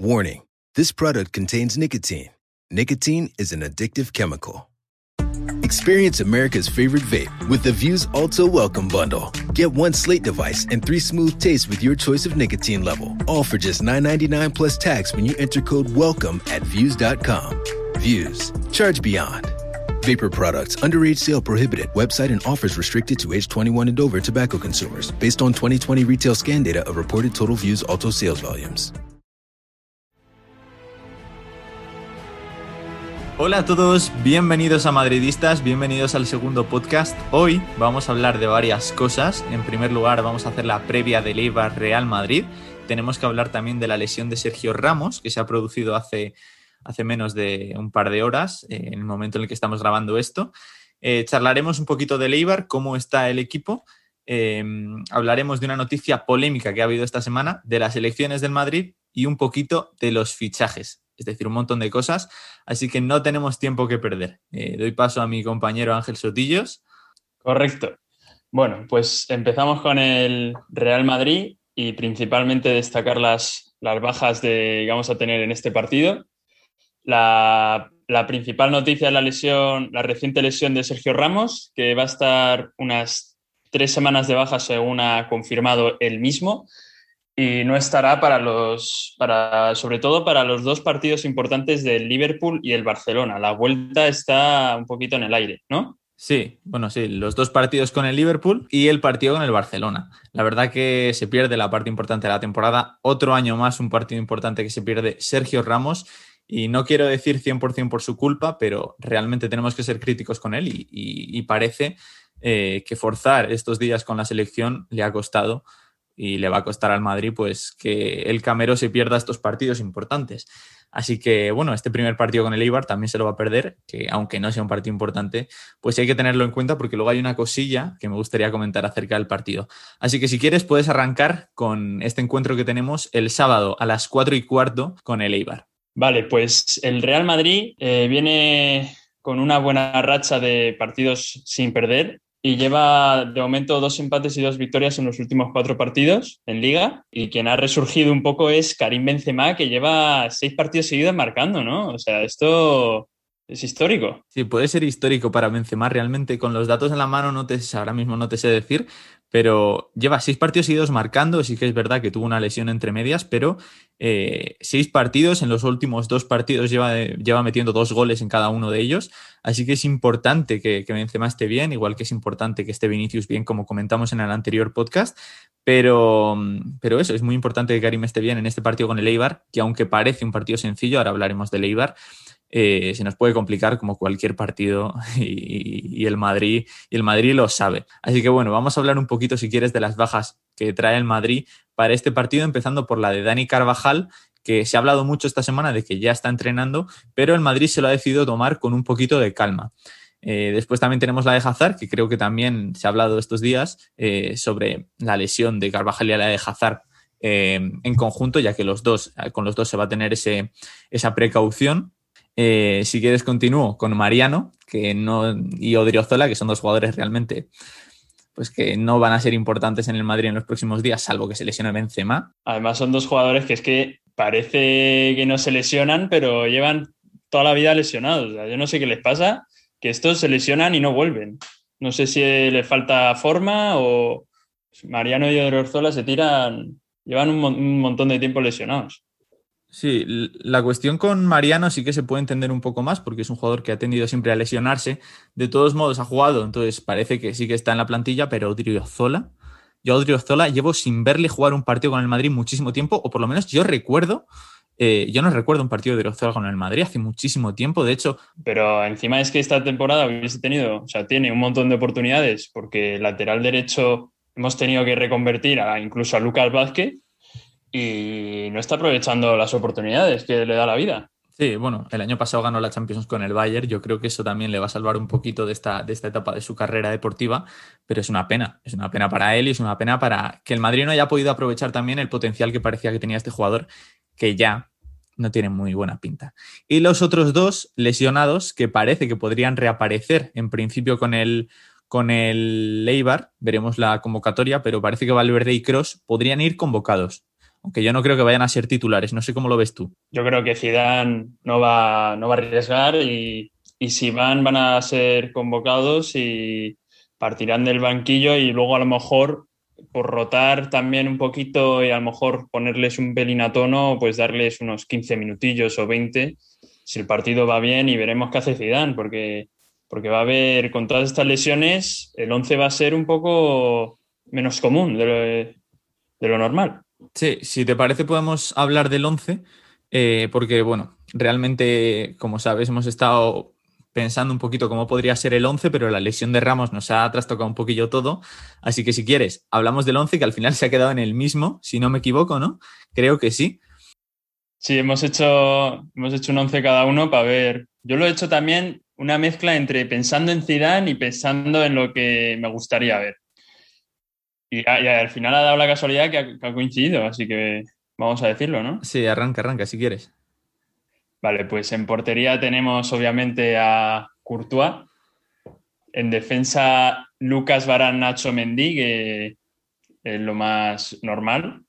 Warning this product contains nicotine. Nicotine is an addictive chemical. Experience America's favorite vape with the Views Alto Welcome Bundle. Get one slate device and three smooth tastes with your choice of nicotine level. All for just $9.99 plus tax when you enter code WELCOME at Views.com. Views. Charge beyond. Vapor products, underage sale prohibited. Website and offers restricted to age 21 and over tobacco consumers. Based on 2020 retail scan data of reported total Views Alto sales volumes. Hola a todos, bienvenidos a Madridistas, bienvenidos al segundo podcast. Hoy vamos a hablar de varias cosas. En primer lugar, vamos a hacer la previa del Eibar Real Madrid. Tenemos que hablar también de la lesión de Sergio Ramos, que se ha producido hace, hace menos de un par de horas, eh, en el momento en el que estamos grabando esto. Eh, charlaremos un poquito del Eibar, cómo está el equipo. Eh, hablaremos de una noticia polémica que ha habido esta semana, de las elecciones del Madrid y un poquito de los fichajes es decir, un montón de cosas. Así que no tenemos tiempo que perder. Eh, doy paso a mi compañero Ángel Sotillos. Correcto. Bueno, pues empezamos con el Real Madrid y principalmente destacar las, las bajas que vamos a tener en este partido. La, la, principal noticia es la lesión, la reciente lesión de Sergio Ramos, que va a estar unas tres semanas de baja según ha confirmado él mismo y no estará para los, para, sobre todo para los dos partidos importantes del Liverpool y el Barcelona. La vuelta está un poquito en el aire, ¿no? Sí, bueno, sí, los dos partidos con el Liverpool y el partido con el Barcelona. La verdad que se pierde la parte importante de la temporada. Otro año más, un partido importante que se pierde Sergio Ramos. Y no quiero decir 100% por su culpa, pero realmente tenemos que ser críticos con él y, parece eh, que forzar estos días con la selección le ha costado y le va a costar al Madrid pues que el Camero se pierda estos partidos importantes. Así que bueno, este primer partido con el Eibar también se lo va a perder, que aunque no sea un partido importante, pues hay que tenerlo en cuenta porque luego hay una cosilla que me gustaría comentar acerca del partido. Así que si quieres puedes arrancar con este encuentro que tenemos el sábado a las 4 y cuarto con el Eibar. Vale, pues el Real Madrid eh, viene con una buena racha de partidos sin perder y lleva de momento dos empates y dos victorias en los últimos cuatro partidos en liga y quien ha resurgido un poco es Karim Benzema que lleva seis partidos seguidos marcando, ¿no? O sea, esto es histórico. Sí, puede ser histórico para Benzema realmente con los datos en la mano no te ahora mismo no te sé decir, pero lleva seis partidos seguidos marcando, sí que es verdad que tuvo una lesión entre medias, pero eh, seis partidos, en los últimos dos partidos lleva, lleva metiendo dos goles en cada uno de ellos, así que es importante que, que Benzema esté bien, igual que es importante que esté Vinicius bien, como comentamos en el anterior podcast, pero, pero eso, es muy importante que Karim esté bien en este partido con el Eibar, que aunque parece un partido sencillo, ahora hablaremos del Eibar, eh, se nos puede complicar como cualquier partido y, el Madrid y el Madrid lo sabe. Así que bueno, vamos a hablar un poquito si quieres de las bajas que trae el Madrid para este partido, empezando por la de Dani Carvajal, que se ha hablado mucho esta semana de que ya está entrenando, pero el Madrid se lo ha decidido tomar con un poquito de calma. Eh, después también tenemos la de Hazard, que creo que también se ha hablado estos días eh, sobre la lesión de Carvajal y la de Hazard en conjunto, ya que los dos, con los dos se va a tener ese, esa precaución. Eh, si quieres, continúo con Mariano que no, y Odriozola, que son dos jugadores realmente pues que no van a ser importantes en el Madrid en los próximos días, salvo que se lesione Benzema. Además, son dos jugadores que es que parece que no se lesionan, pero llevan toda la vida lesionados. yo no sé qué les pasa, que estos se lesionan y no vuelven. No sé si les falta forma o Mariano y Odriozola se tiran, llevan un montón de tiempo lesionados. Sí, la cuestión con Mariano sí que se puede entender un poco más porque es un jugador que ha tendido siempre a lesionarse. De todos modos ha jugado, entonces parece que sí que está en la plantilla, pero Odriozola, yo a Odriozola llevo sin verle jugar un partido con el Madrid muchísimo tiempo, o por lo menos yo recuerdo, eh, yo no recuerdo un partido de Odriozola con el Madrid hace muchísimo tiempo, de hecho. Pero encima es que esta temporada hubiese tenido, o sea, tiene un montón de oportunidades porque lateral derecho hemos tenido que reconvertir a, incluso a Lucas Vázquez y no está aprovechando las oportunidades que le da la vida. Sí, bueno, el año pasado ganó la Champions con el Bayern. Yo creo que eso también le va a salvar un poquito de esta, de esta etapa de su carrera deportiva, pero es una pena. Es una pena para él y es una pena para que el Madrid no haya podido aprovechar también el potencial que parecía que tenía este jugador, que ya no tiene muy buena pinta. Y los otros dos lesionados que parece que podrían reaparecer en principio con el, con el Leibar, veremos la convocatoria, pero parece que Valverde y Cross podrían ir convocados Aunque yo no creo que vayan a ser titulares, no sé cómo lo ves tú. Yo creo que Zidane no va, no va a arriesgar y, y si van, van a ser convocados y partirán del banquillo y luego a lo mejor por rotar también un poquito y a lo mejor ponerles un pelín a tono, pues darles unos 15 minutillos o 20 si el partido va bien y veremos qué hace Zidane, porque, porque va a haber, con todas estas lesiones, el 11 va a ser un poco menos común de lo, de lo normal. Sí, si te parece podemos hablar del 11, eh, porque bueno, realmente, como sabes, hemos estado pensando un poquito cómo podría ser el 11, pero la lesión de Ramos nos ha trastocado un poquillo todo. Así que si quieres, hablamos del 11, que al final se ha quedado en el mismo, si no me equivoco, ¿no? Creo que sí. Sí, hemos hecho, hemos hecho un 11 cada uno para ver. Yo lo he hecho también una mezcla entre pensando en Zidane y pensando en lo que me gustaría ver. Y, al final ha dado la casualidad que ha coincidido, así que vamos a decirlo, ¿no? Sí, arranca, arranca, si quieres. Vale, pues en portería tenemos obviamente a Courtois. En defensa, Lucas Barán, Nacho Mendy, que es lo más normal.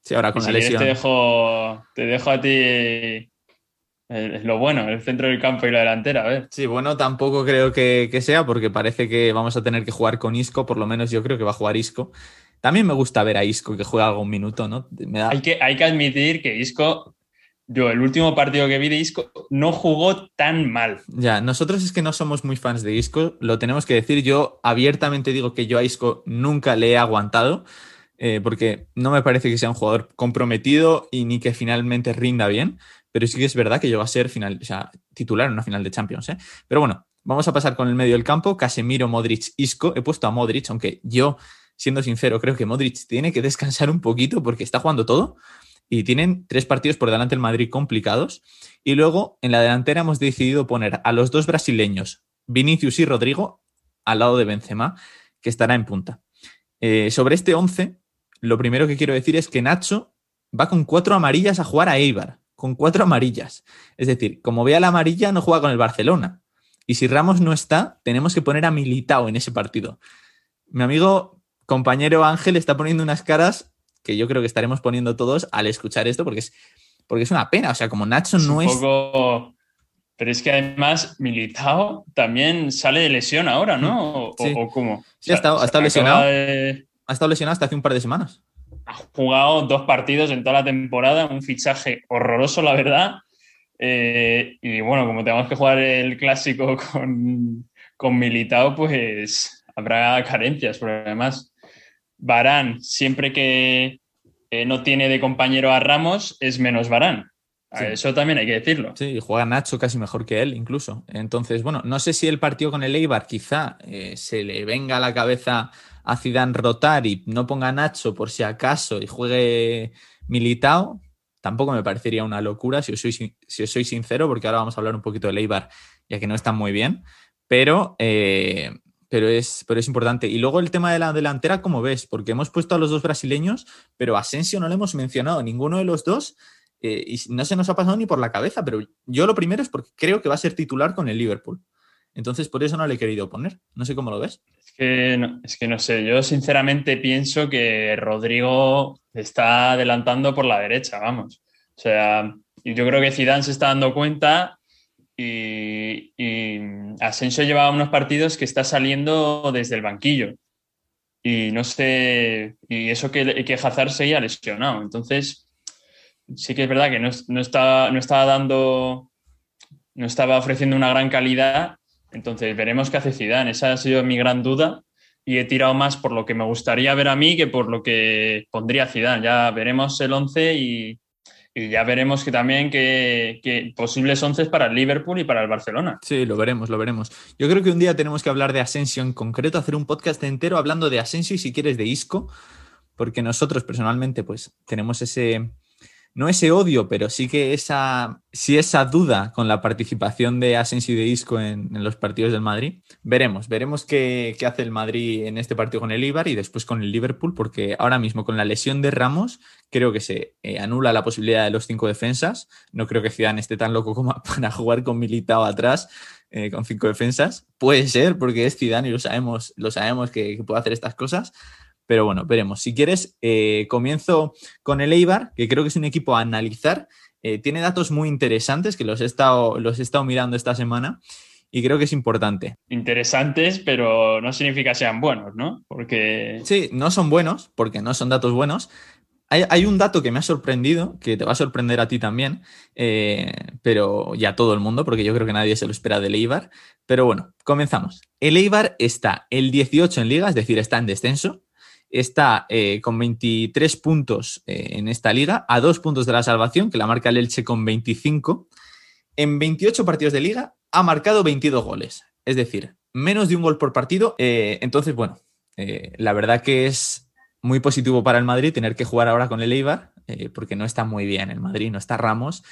Sí, ahora con la lesión. Te dejo, te dejo a ti eh, lo bueno, el centro del campo y la delantera, a ver. Sí, bueno, tampoco creo que, que, sea, porque parece que vamos a tener que jugar con Isco, por lo menos yo creo que va a jugar Isco. También me gusta ver a Isco que juega algún minuto, ¿no? hay, que, hay que admitir que Isco yo el último partido que vi de Isco no jugó tan mal. Ya, nosotros es que no somos muy fans de Isco, lo tenemos que decir. Yo abiertamente digo que yo a Isco nunca le he aguantado, eh, porque no me parece que sea un jugador comprometido y ni que finalmente rinda bien, pero sí que es verdad que va a ser final, o sea, titular en una final de Champions. ¿eh? Pero bueno, vamos a pasar con el medio del campo, Casemiro, Modric, Isco. He puesto a Modric, aunque yo, siendo sincero, creo que Modric tiene que descansar un poquito porque está jugando todo y tienen tres partidos por delante el Madrid complicados. Y luego en la delantera hemos decidido poner a los dos brasileños, Vinicius y Rodrigo, al lado de Benzema, que estará en punta. Eh, sobre este 11, lo primero que quiero decir es que Nacho va con cuatro amarillas a jugar a Eibar, con cuatro amarillas. Es decir, como vea la amarilla, no juega con el Barcelona. Y si Ramos no está, tenemos que poner a Militao en ese partido. Mi amigo compañero Ángel está poniendo unas caras que yo creo que estaremos poniendo todos al escuchar esto, porque es, porque es una pena. O sea, como Nacho no es. Poco... Pero es que además Militao también sale de lesión ahora, ¿no? ¿O, cómo? Sí, ha, estado, lesionado. Ha estado lesionado hasta hace un par de semanas. Ha jugado dos partidos en toda la temporada, un fichaje horroroso, la verdad. Eh, y bueno, como tenemos que jugar el clásico con, con Militao, pues habrá carencias, pero además Barán, siempre que no tiene de compañero a Ramos, es menos Barán. Eso también hay que decirlo. Sí, juega Nacho casi mejor que él, incluso. Entonces, bueno, no sé si el partido con el Eibar quizá eh, se le venga a la cabeza a Zidane rotar y no ponga a Nacho por si acaso y juegue Militao. Tampoco me parecería una locura, si os soy, si soy sincero, porque ahora vamos a hablar un poquito del Eibar, ya que no está muy bien. Pero eh, pero es, pero es importante. Y luego el tema de la delantera, ¿cómo ves? Porque hemos puesto a los dos brasileños, pero a Asensio no le hemos mencionado ninguno de los dos eh, y no se nos ha pasado ni por la cabeza, pero yo lo primero es porque creo que va a ser titular con el Liverpool. Entonces, por eso no le he querido poner. No sé cómo lo ves. Es que no, es que no sé, yo sinceramente pienso que Rodrigo está adelantando por la derecha, vamos. O sea, yo creo que Zidane se está dando cuenta y, Asensio lleva unos partidos que está saliendo desde el banquillo. Y no sé, y eso que, que Hazard seguía lesionado. Entonces, sí que es verdad que no, no, estaba, no estaba dando, no estaba ofreciendo una gran calidad. Entonces, veremos qué hace Zidane. Esa ha sido mi gran duda. Y he tirado más por lo que me gustaría ver a mí que por lo que pondría Zidane. Ya veremos el 11 y, y ya veremos que también que, posibles once para el Liverpool y para el Barcelona. Sí, lo veremos, lo veremos. Yo creo que un día tenemos que hablar de Asensio en concreto, hacer un podcast entero hablando de Asensio y si quieres de Isco, porque nosotros personalmente pues tenemos ese, no ese odio, pero sí que esa, sí esa duda con la participación de Asensio y de Isco en, los partidos del Madrid. Veremos, veremos qué, hace el Madrid en este partido con el Ibar y después con el Liverpool, porque ahora mismo con la lesión de Ramos creo que se eh, anula la posibilidad de los cinco defensas. No creo que Zidane esté tan loco como para jugar con Militao atrás. Eh, con cinco defensas. Puede ser, porque es Zidane y lo sabemos, lo sabemos que puede hacer estas cosas pero bueno, veremos. Si quieres, eh, comienzo con el Eibar, que creo que es un equipo a analizar. Eh, tiene datos muy interesantes que los he, estado, los he estado mirando esta semana y creo que es importante. Interesantes, pero no significa que sean buenos, ¿no? Porque... Sí, no son buenos, porque no son datos buenos. Hay, un dato que me ha sorprendido, que te va a sorprender a ti también, eh, pero ya todo el mundo, porque yo creo que nadie se lo espera del Eibar. Pero bueno, comenzamos. El Eibar está el 18 en liga, es decir, está en descenso. Está eh, con 23 puntos eh, en esta liga, a dos puntos de la salvación, que la marca el Elche con 25. En 28 partidos de liga ha marcado 22 goles, es decir, menos de un gol por partido. entonces, bueno, la verdad que es muy positivo para el Madrid tener que jugar ahora con el Eibar, eh, porque no está muy bien el Madrid, no está Ramos.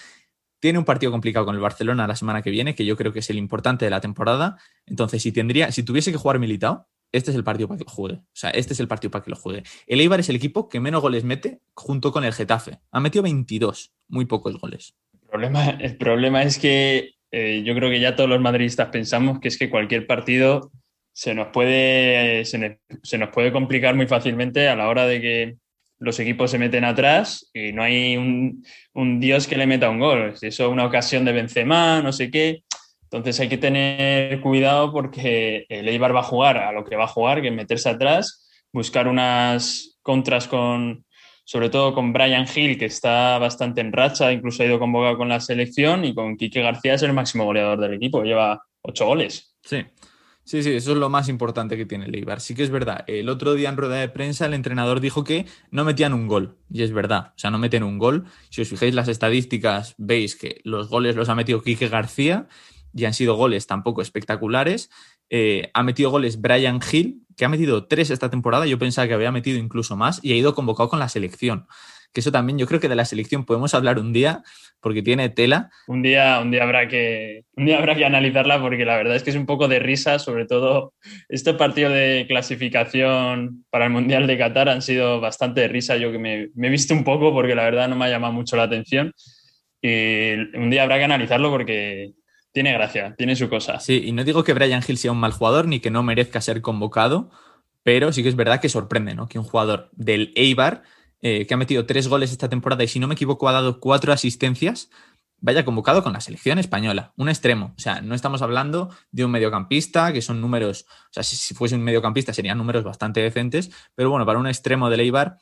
Tiene un partido complicado con el Barcelona la semana que viene, que yo creo que es el importante de la temporada. Entonces, si tendría, si tuviese que jugar militado, este es el partido para que lo juegue. O sea, este es el partido para que lo juegue. El Eibar es el equipo que menos goles mete junto con el Getafe. Ha metido 22, muy pocos goles. El problema, el problema es que eh, yo creo que ya todos los madridistas pensamos que es que cualquier partido se nos puede, se, nos puede complicar muy fácilmente a la hora de que los equipos se meten atrás y no hay un, dios que le meta un gol. Eso es una ocasión de Benzema, no sé qué. Entonces hay que tener cuidado porque el Eibar va a jugar a lo que va a jugar, que es meterse atrás, buscar unas contras con, sobre todo con Brian Hill, que está bastante en racha, incluso ha ido convocado con la selección, y con Quique García es el máximo goleador del equipo, lleva ocho goles. Sí, Sí, sí, eso es lo más importante que tiene el. Sí que es verdad. El otro día en rueda de prensa el entrenador dijo que no metían un gol. Y es verdad. O sea, no meten un gol. Si os fijáis las estadísticas, veis que los goles los ha metido Quique García y han sido goles tampoco espectaculares. Eh, ha metido goles Brian Hill, que ha metido tres esta temporada. Yo pensaba que había metido incluso más y ha ido convocado con la selección que eso también yo creo que de la selección podemos hablar un día porque tiene tela. Un día, un día habrá que un día habrá que analizarla porque la verdad es que es un poco de risa, sobre todo este partido de clasificación para el Mundial de Qatar han sido bastante de risa, yo que me, me he visto un poco porque la verdad no me ha llamado mucho la atención y un día habrá que analizarlo porque tiene gracia, tiene su cosa. Sí, y no digo que Brian Hill sea un mal jugador ni que no merezca ser convocado, pero sí que es verdad que sorprende, ¿no? Que un jugador del Eibar eh, que ha metido tres goles esta temporada y si no me equivoco ha dado cuatro asistencias, vaya convocado con la selección española, un extremo. O sea, no estamos hablando de un mediocampista, que son números, o sea, si, fuese un mediocampista serían números bastante decentes, pero bueno, para un extremo de Leibar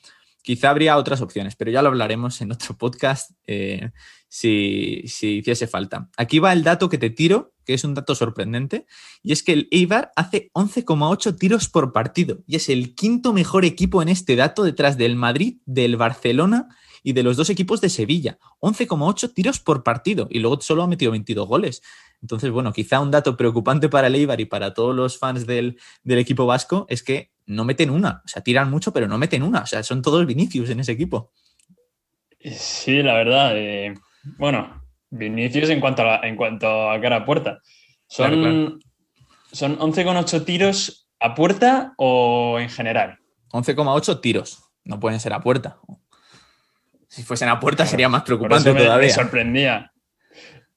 quizá habría otras opciones, pero ya lo hablaremos en otro podcast eh, si, si hiciese falta. Aquí va el dato que te tiro, que es un dato sorprendente, y es que el Eibar hace 11,8 tiros por partido y es el quinto mejor equipo en este dato detrás del Madrid, del Barcelona y de los dos equipos de Sevilla. 11,8 tiros por partido y luego solo ha metido 22 goles. Entonces, bueno, quizá un dato preocupante para el Eibar y para todos los fans del, del equipo vasco es que no meten una. O sea, tiran mucho, pero no meten una. O sea, son todos Vinicius en ese equipo. Sí, la verdad. Eh, bueno, Vinicius en cuanto a, en cuanto a cara a puerta. Son, son 11,8 tiros a puerta o en general. 11,8 tiros. No pueden ser a puerta. Si fuesen a puerta sería más preocupante todavía. Me sorprendía.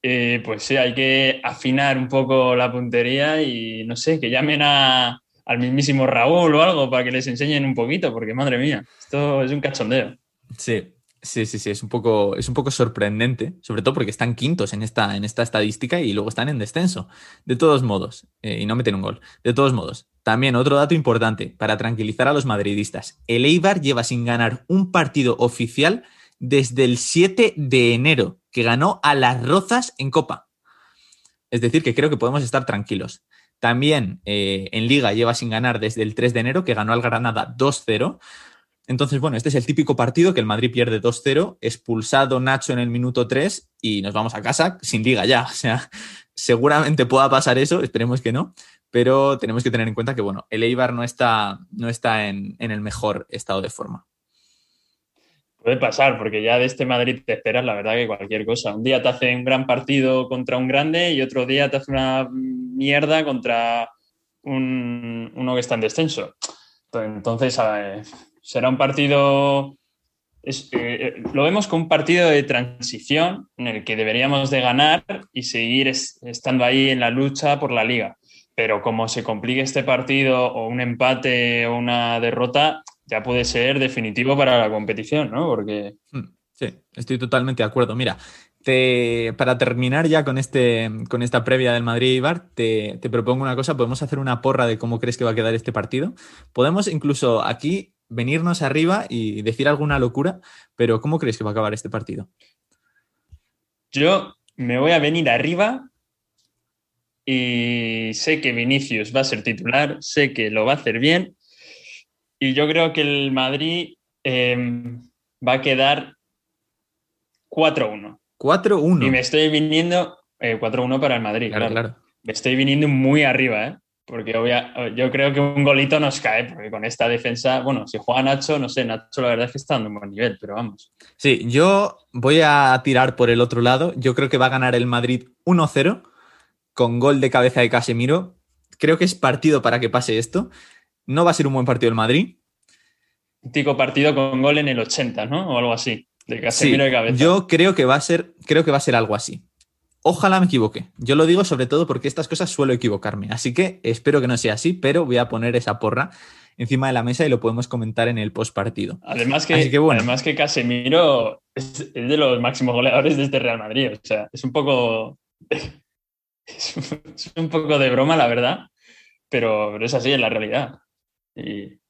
Eh, pues sí, hay que afinar un poco la puntería y no sé, que llamen a, al mismísimo Raúl o algo para que les enseñen un poquito, porque madre mía, esto es un cachondeo. Sí, Sí, sí, sí, es un poco, es un poco sorprendente, sobre todo porque están quintos en esta, en esta estadística y luego están en descenso. De todos modos, eh, y no meten un gol. De todos modos, también otro dato importante para tranquilizar a los madridistas. El Eibar lleva sin ganar un partido oficial desde el 7 de enero, que ganó a las Rozas en Copa. Es decir, que creo que podemos estar tranquilos. También eh, en Liga lleva sin ganar desde el 3 de enero, que ganó al Granada 2-0. Entonces, bueno, este es el típico partido que el Madrid pierde 2-0, expulsado Nacho en el minuto 3 y nos vamos a casa sin liga ya. O sea, seguramente pueda pasar eso, esperemos que no, pero tenemos que tener en cuenta que, bueno, el Eibar no está, no está en, el mejor estado de forma. Puede pasar, porque ya de este Madrid te esperas, la verdad, que cualquier cosa. Un día te hace un gran partido contra un grande y otro día te hace una mierda contra uno que está en descenso. Entonces, será un partido, eh, eh, lo vemos como un partido de transición en el que deberíamos de ganar y seguir estando ahí en la lucha por la liga. Pero como se complique este partido o un empate o una derrota, ya puede ser definitivo para la competición, ¿no? Porque... Hmm, sí, estoy totalmente de acuerdo. Mira, para terminar ya con, este, con esta previa del Madrid-Ibar, te, te propongo una cosa, podemos hacer una porra de cómo crees que va a quedar este partido. Podemos incluso aquí venirnos arriba y decir alguna locura, pero ¿cómo crees que va a acabar este partido? Yo me voy a venir arriba y sé que Vinicius va a ser titular, sé que lo va a hacer bien y yo creo que el Madrid em, va a quedar 4-1. 4-1. Y me estoy viniendo 4-1 eh, para el Madrid. Claro, claro, Me estoy viniendo muy arriba, ¿eh? Porque yo creo que un golito nos cae, porque con esta defensa, bueno, si juega Nacho, no sé, Nacho la verdad es que está dando un buen nivel, pero vamos. Sí, yo voy a tirar por el otro lado. Yo creo que va a ganar el Madrid 1-0 con gol de cabeza de Casemiro. Creo que es partido para que pase esto. No va a ser un buen partido el Madrid. Típico partido con gol en el 80, ¿no? O algo así. De Casemiro de cabeza. Yo creo que va a ser, creo que va a ser algo así. Ojalá me equivoque. Yo lo digo sobre todo porque estas cosas suelo equivocarme. Así que espero que no sea así, pero voy a poner esa porra encima de la mesa y lo podemos comentar en el post partido. Además que, además que Casemiro es, de los máximos goleadores de este Real Madrid. O sea, es un poco. es un poco de broma, la verdad. Pero, pero es así en la realidad. Y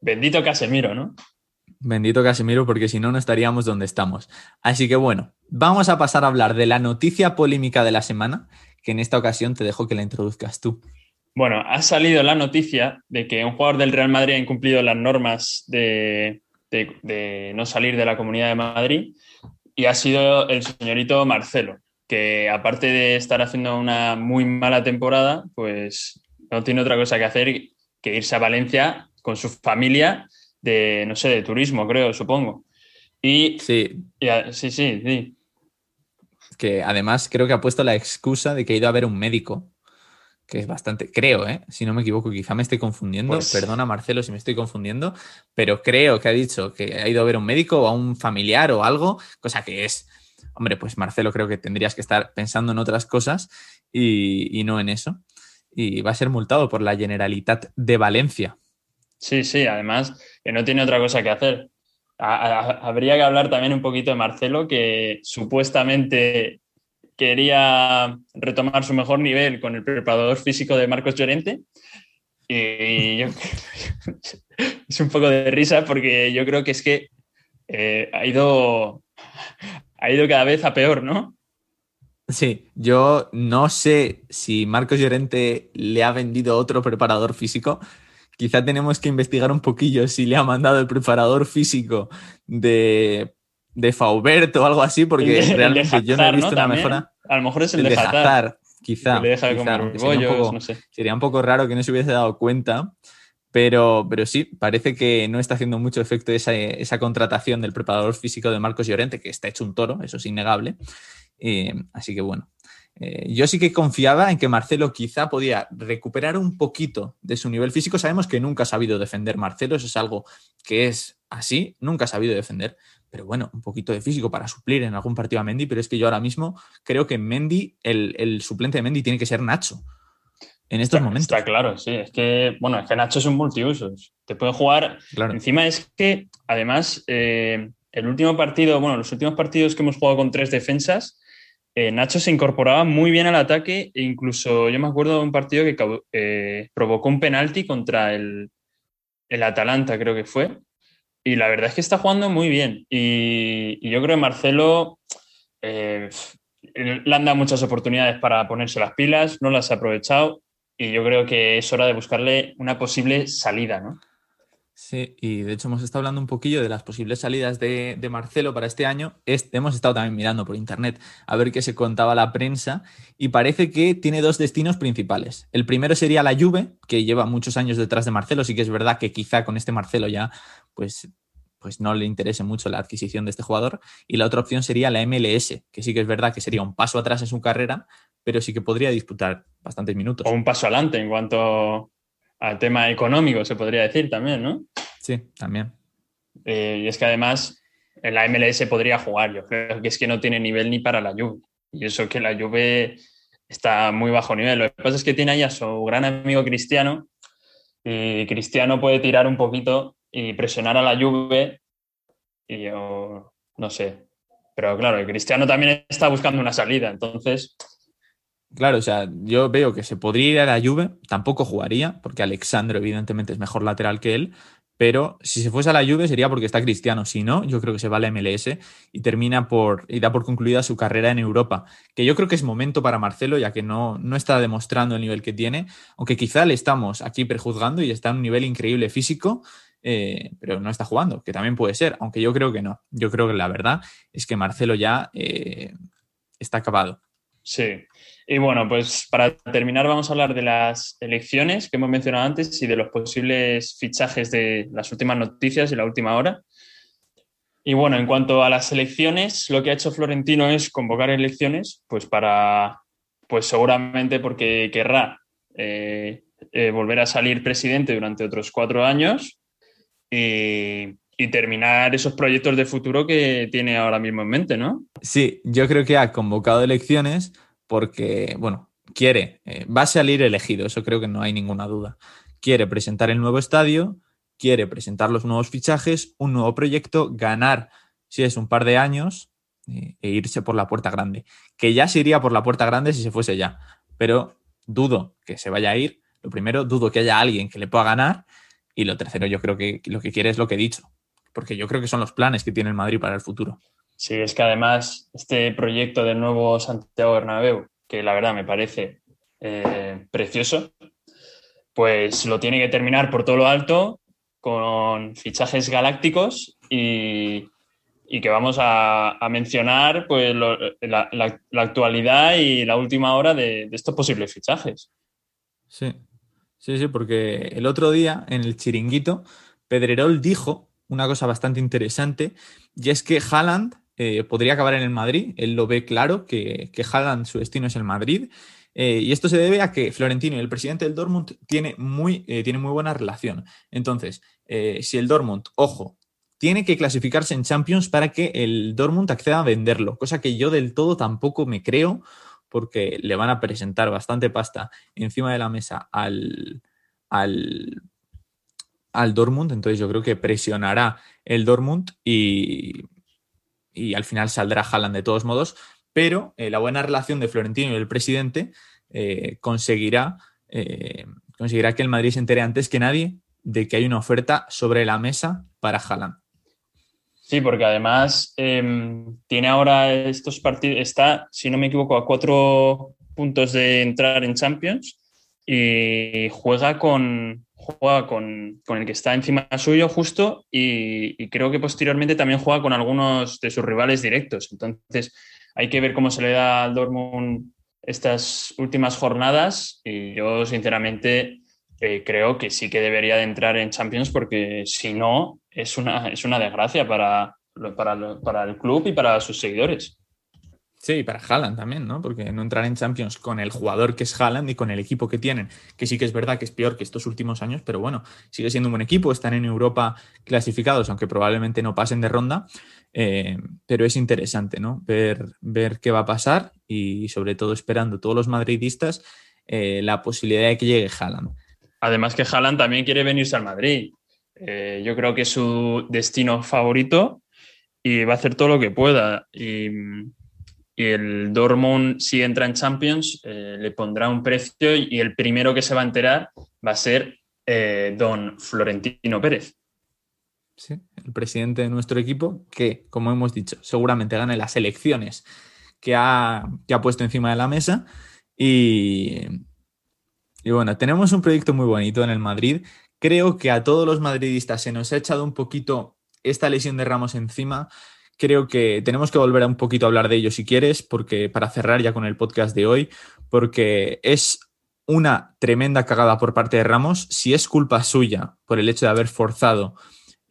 bendito Casemiro, ¿no? Bendito Casemiro, porque si no, no estaríamos donde estamos. Así que bueno, vamos a pasar a hablar de la noticia polémica de la semana, que en esta ocasión te dejo que la introduzcas tú. Bueno, ha salido la noticia de que un jugador del Real Madrid ha incumplido las normas de, no salir de la Comunidad de Madrid y ha sido el señorito Marcelo, que aparte de estar haciendo una muy mala temporada, pues no tiene otra cosa que hacer que irse a Valencia con su familia de, no sé, de turismo, creo, supongo. Y sí. sí, sí, sí. Que además creo que ha puesto la excusa de que ha ido a ver un médico, que es bastante, creo, ¿eh? si no me equivoco, quizá me estoy confundiendo, pues perdona Marcelo si me estoy confundiendo, pero creo que ha dicho que ha ido a ver un médico o a un familiar o algo, cosa que es, hombre, pues Marcelo creo que tendrías que estar pensando en otras cosas y, y no en eso. Y va a ser multado por la Generalitat de Valencia. Sí, sí, además que no tiene otra cosa que hacer. habría que hablar también un poquito de Marcelo, que supuestamente quería retomar su mejor nivel con el preparador físico de Marcos Llorente. Y es un poco de risa porque yo creo que es que eh, ha, ido, ha ido cada vez a peor, ¿no? Sí, yo no sé si Marcos Llorente le ha vendido otro preparador físico, quizá tenemos que investigar un poquillo si le ha mandado el preparador físico de, de Faubert o algo así, porque realmente yo no he visto una mejora. A lo mejor es el, de, Hazard, quizá. sería, un poco, raro que no se hubiese dado cuenta. Pero, pero sí, parece que no está haciendo mucho efecto esa, esa contratación del preparador físico de Marcos Llorente, que está hecho un toro, eso es innegable. Eh, así que bueno, eh, yo sí que confiaba en que Marcelo quizá podía recuperar un poquito de su nivel físico. Sabemos que nunca ha sabido defender Marcelo, eso es algo que es así, nunca ha sabido defender. Pero bueno, un poquito de físico para suplir en algún partido a Mendy, pero es que yo ahora mismo creo que Mendy, el, suplente de Mendy tiene que ser Nacho. En estos momentos. Está claro, sí. Es que, bueno, es que Nacho es un multiusos. Te puede jugar. Encima es que, además, eh, el último partido, bueno, los últimos partidos que hemos jugado con tres defensas, eh, Nacho se incorporaba muy bien al ataque e incluso yo me acuerdo de un partido que eh, provocó un penalti contra el, Atalanta, creo que fue. Y la verdad es que está jugando muy bien. Y, yo creo que Marcelo eh, le han dado muchas oportunidades para ponerse las pilas, no las ha aprovechado. Y yo creo que es hora de buscarle una posible salida, ¿no? Sí, y de hecho hemos estado hablando un poquillo de las posibles salidas de, Marcelo para este año. Hemos estado también mirando por internet a ver qué se contaba la prensa y parece que tiene dos destinos principales. El primero sería la Juve, que lleva muchos años detrás de Marcelo. Sí que es verdad que quizá con este Marcelo ya pues, pues no le interese mucho la adquisición de este jugador. Y la otra opción sería la MLS, que sí que es verdad que sería un paso atrás en su carrera, pero sí que podría disputar bastantes minutos. O un paso adelante en cuanto al tema económico, se podría decir también, ¿no? Sí, también. Eh, y es que además en la MLS podría jugar, yo creo que es que no tiene nivel ni para la Juve. Y eso que la Juve está muy bajo nivel. Lo que pasa es que tiene ahí a su gran amigo Cristiano y Cristiano puede tirar un poquito y presionar a la Juve y yo no sé. Pero claro, el Cristiano también está buscando una salida, entonces Claro, o sea, yo veo que se podría ir a la Juve, tampoco jugaría, porque Alexandro evidentemente es mejor lateral que él, pero si se fuese a la Juve sería porque está Cristiano, si no, yo creo que se va a la MLS y termina por y da por concluida su carrera en Europa, que yo creo que es momento para Marcelo ya que no, no está demostrando el nivel que tiene, aunque quizá le estamos aquí prejuzgando y está en un nivel increíble físico, eh, pero no está jugando, que también puede ser, aunque yo creo que no. Yo creo que la verdad es que Marcelo ya eh, está acabado. Sí, y bueno, pues para terminar vamos a hablar de las elecciones que hemos mencionado antes y de los posibles fichajes de las últimas noticias y la última hora. Y bueno, en cuanto a las elecciones, lo que ha hecho Florentino es convocar elecciones, pues para, pues seguramente porque querrá eh, eh, volver a salir presidente durante otros cuatro años y, y terminar esos proyectos de futuro que tiene ahora mismo en mente, ¿no? Sí, yo creo que ha convocado elecciones porque, bueno, quiere, eh, va a salir elegido, eso creo que no hay ninguna duda. Quiere presentar el nuevo estadio, quiere presentar los nuevos fichajes, un nuevo proyecto, ganar, si es un par de años, eh, e irse por la puerta grande. Que ya se iría por la puerta grande si se fuese ya, pero dudo que se vaya a ir. Lo primero, dudo que haya alguien que le pueda ganar. Y lo tercero, yo creo que lo que quiere es lo que he dicho, porque yo creo que son los planes que tiene el Madrid para el futuro. Sí, es que además este proyecto del nuevo Santiago Bernabéu, que la verdad me parece eh, precioso, pues lo tiene que terminar por todo lo alto con fichajes galácticos y, que vamos a, mencionar pues, la, actualidad y la última hora de, de estos posibles fichajes. Sí, sí, sí, porque el otro día en el chiringuito, Pedrerol dijo una cosa bastante interesante y es que Haaland eh, podría acabar en el Madrid. Él lo ve claro, que, que Haaland su destino es el Madrid. Eh, y esto se debe a que Florentino y el presidente del Dortmund tiene muy, eh, tiene muy buena relación. Entonces, si el Dortmund, ojo, tiene que clasificarse en Champions para que el Dortmund acceda a venderlo, cosa que yo del todo tampoco me creo, porque le van a presentar bastante pasta encima de la mesa al, al, al Dortmund. Entonces, yo creo que presionará el Dortmund y y al final saldrá Haaland de todos modos, pero eh, la buena relación de Florentino y el presidente eh, conseguirá, eh, conseguirá que el Madrid se entere antes que nadie de que hay una oferta sobre la mesa para Haaland. Sí, porque además em, tiene ahora estos partidos, está, si no me equivoco, a cuatro puntos de entrar en Champions y juega con, juega con, el que está encima suyo justo y, creo que posteriormente también juega con algunos de sus rivales directos. Entonces hay que ver cómo se le da al Dortmund estas últimas jornadas y yo sinceramente eh, creo que sí que debería de entrar en Champions porque si no es una, es una desgracia para, para el club y para sus seguidores. Sí, para Haaland también, ¿no? Porque no entrar en Champions con el jugador que es Haaland y con el equipo que tienen, que sí que es verdad que es peor que estos últimos años, pero bueno, sigue siendo un buen equipo, están en Europa clasificados, aunque probablemente no pasen de ronda, eh, pero es interesante, ¿no? Ver, ver qué va a pasar y sobre todo esperando todos los madridistas eh, la posibilidad de que llegue Haaland. Además que Haaland también quiere venirse al Madrid. Eh, yo creo que es su destino favorito y va a hacer todo lo que pueda. Y y el Dortmund, si entra en Champions, eh, le pondrá un precio y el primero que se va a enterar va a ser eh, don Florentino Pérez. Sí, el presidente de nuestro equipo, que, como hemos dicho, seguramente gane las elecciones que ha, que ha puesto encima de la mesa. Y, y bueno, tenemos un proyecto muy bonito en el Madrid. Creo que a todos los madridistas se nos ha echado un poquito esta lesión de Ramos encima creo que tenemos que volver a un poquito a hablar de ello si quieres, porque para cerrar ya con el podcast de hoy, porque es una tremenda cagada por parte de Ramos. Si es culpa suya por el hecho de haber forzado,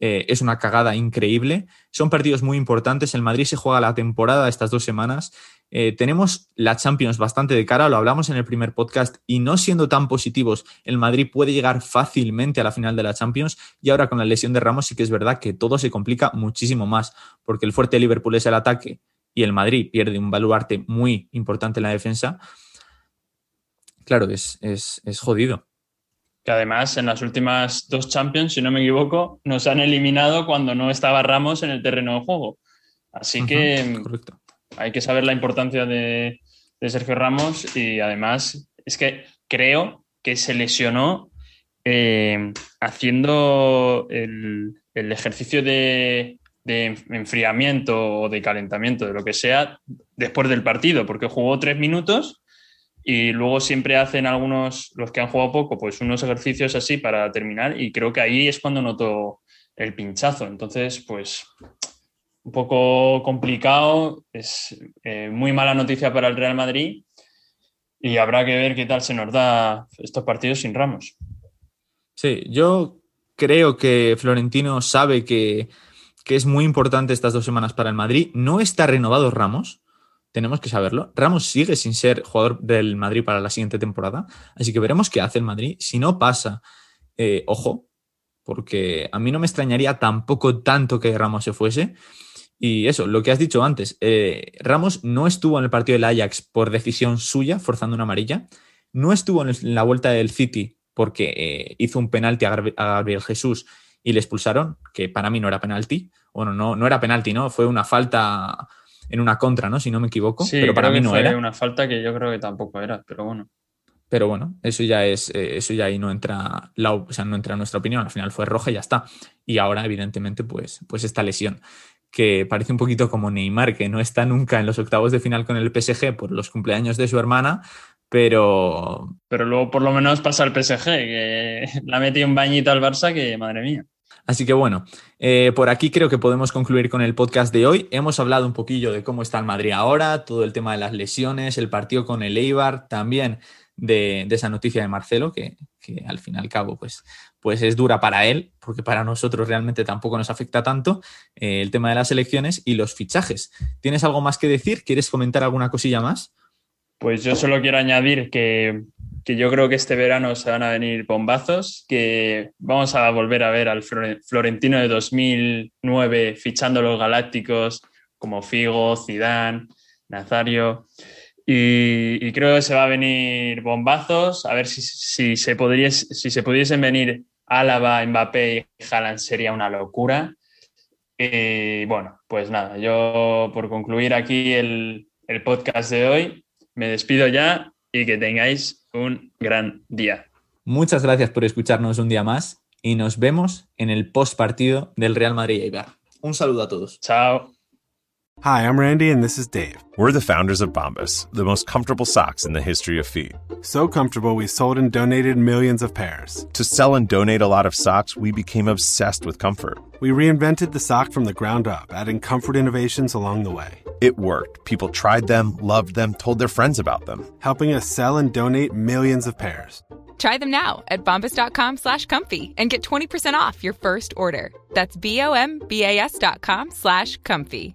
eh, es una cagada increíble. Son partidos muy importantes. El Madrid se juega la temporada estas dos semanas eh, tenemos la Champions bastante de cara, lo hablamos en el primer podcast, y no siendo tan positivos, el Madrid puede llegar fácilmente a la final de la Champions. Y ahora con la lesión de Ramos sí que es verdad que todo se complica muchísimo más, porque el fuerte Liverpool es el ataque y el Madrid pierde un baluarte muy importante en la defensa. Claro, es, es, es jodido. que además en las últimas dos Champions, si no me equivoco, nos han eliminado cuando no estaba Ramos en el terreno de juego. Así que hay que saber la importancia de, Sergio Ramos y además es que creo que se lesionó eh, haciendo el, ejercicio de, de, enfriamiento o de calentamiento, de lo que sea, después del partido, porque jugó tres minutos y luego siempre hacen algunos, los que han jugado poco, pues unos ejercicios así para terminar y creo que ahí es cuando noto el pinchazo. Entonces, pues un poco complicado, es eh, muy mala noticia para el Real Madrid y habrá que ver qué tal se nos da estos partidos sin Ramos. Sí, yo creo que Florentino sabe que, que es muy importante estas dos semanas para el Madrid. No está renovado Ramos, tenemos que saberlo. Ramos sigue sin ser jugador del Madrid para la siguiente temporada, así que veremos qué hace el Madrid. Si no pasa, eh, ojo, porque a mí no me extrañaría tampoco tanto que Ramos se fuese. Y eso, lo que has dicho antes, eh, Ramos no estuvo en el partido del Ajax por decisión suya, forzando una amarilla. No estuvo en la vuelta del City porque eh, hizo un penalti a Gabriel Jesús y le expulsaron, que para mí no era penalti. Bueno, no, no era penalti, ¿no? Fue una falta en una contra, ¿no? Si no me equivoco. pero para mí no era. una falta que yo creo que tampoco era, pero bueno. Pero bueno, eso ya es, eh, eso ya ahí no entra, la, o sea, no entra nuestra opinión. Al final fue roja y ya está. Y ahora, evidentemente, pues, pues esta lesión que parece un poquito como Neymar, que no está nunca en los octavos de final con el PSG por los cumpleaños de su hermana, pero... Pero luego por lo menos pasa al PSG, que la metido un bañito al Barça que, madre mía. Así que bueno, eh, por aquí creo que podemos concluir con el podcast de hoy. Hemos hablado un poquillo de cómo está el Madrid ahora, todo el tema de las lesiones, el partido con el Eibar, también de, esa noticia de Marcelo, que, al fin y al cabo pues, pues es dura para él, porque para nosotros realmente tampoco nos afecta tanto, eh, el tema de las elecciones y los fichajes. ¿Tienes algo más que decir? ¿Quieres comentar alguna cosilla más? Pues yo solo quiero añadir que que yo creo que este verano se van a venir bombazos, que vamos a volver a ver al Florentino de 2009 fichando los galácticos como Figo, Zidane, Nazario. Y, creo que se va a venir bombazos, a ver si, si, se, podría, si se pudiesen venir Álava, Mbappé y Haaland sería una locura. Y bueno, pues nada, yo por concluir aquí el, el podcast de hoy, me despido ya y que tengáis un gran día. Muchas gracias por escucharnos un día más y nos vemos en el post partido del Real Madrid Eibar. Un saludo a todos. Chao. Hi, I'm Randy and this is Dave. We're the founders of Bombas, the most comfortable socks in the history of feet. So comfortable we sold and donated millions of pairs. To sell and donate a lot of socks, we became obsessed with comfort. We reinvented the sock from the ground up, adding comfort innovations along the way. It worked. People tried them, loved them, told their friends about them, helping us sell and donate millions of pairs. Try them now at bombas.com slash comfy and get 20% off your first order. That's B-O-M-B-A-S dot com slash comfy.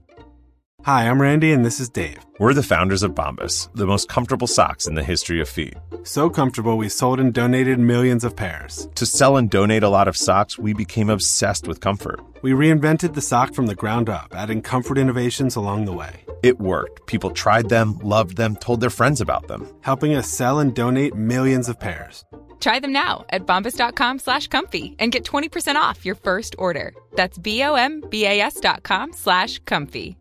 Hi, I'm Randy and this is Dave. We're the founders of Bombas, the most comfortable socks in the history of feet. So comfortable we sold and donated millions of pairs. To sell and donate a lot of socks, we became obsessed with comfort. We reinvented the sock from the ground up, adding comfort innovations along the way. It worked. People tried them, loved them, told their friends about them, helping us sell and donate millions of pairs. Try them now at bombas.com slash comfy and get 20% off your first order. That's B-O-M-B-A-S dot com slash comfy.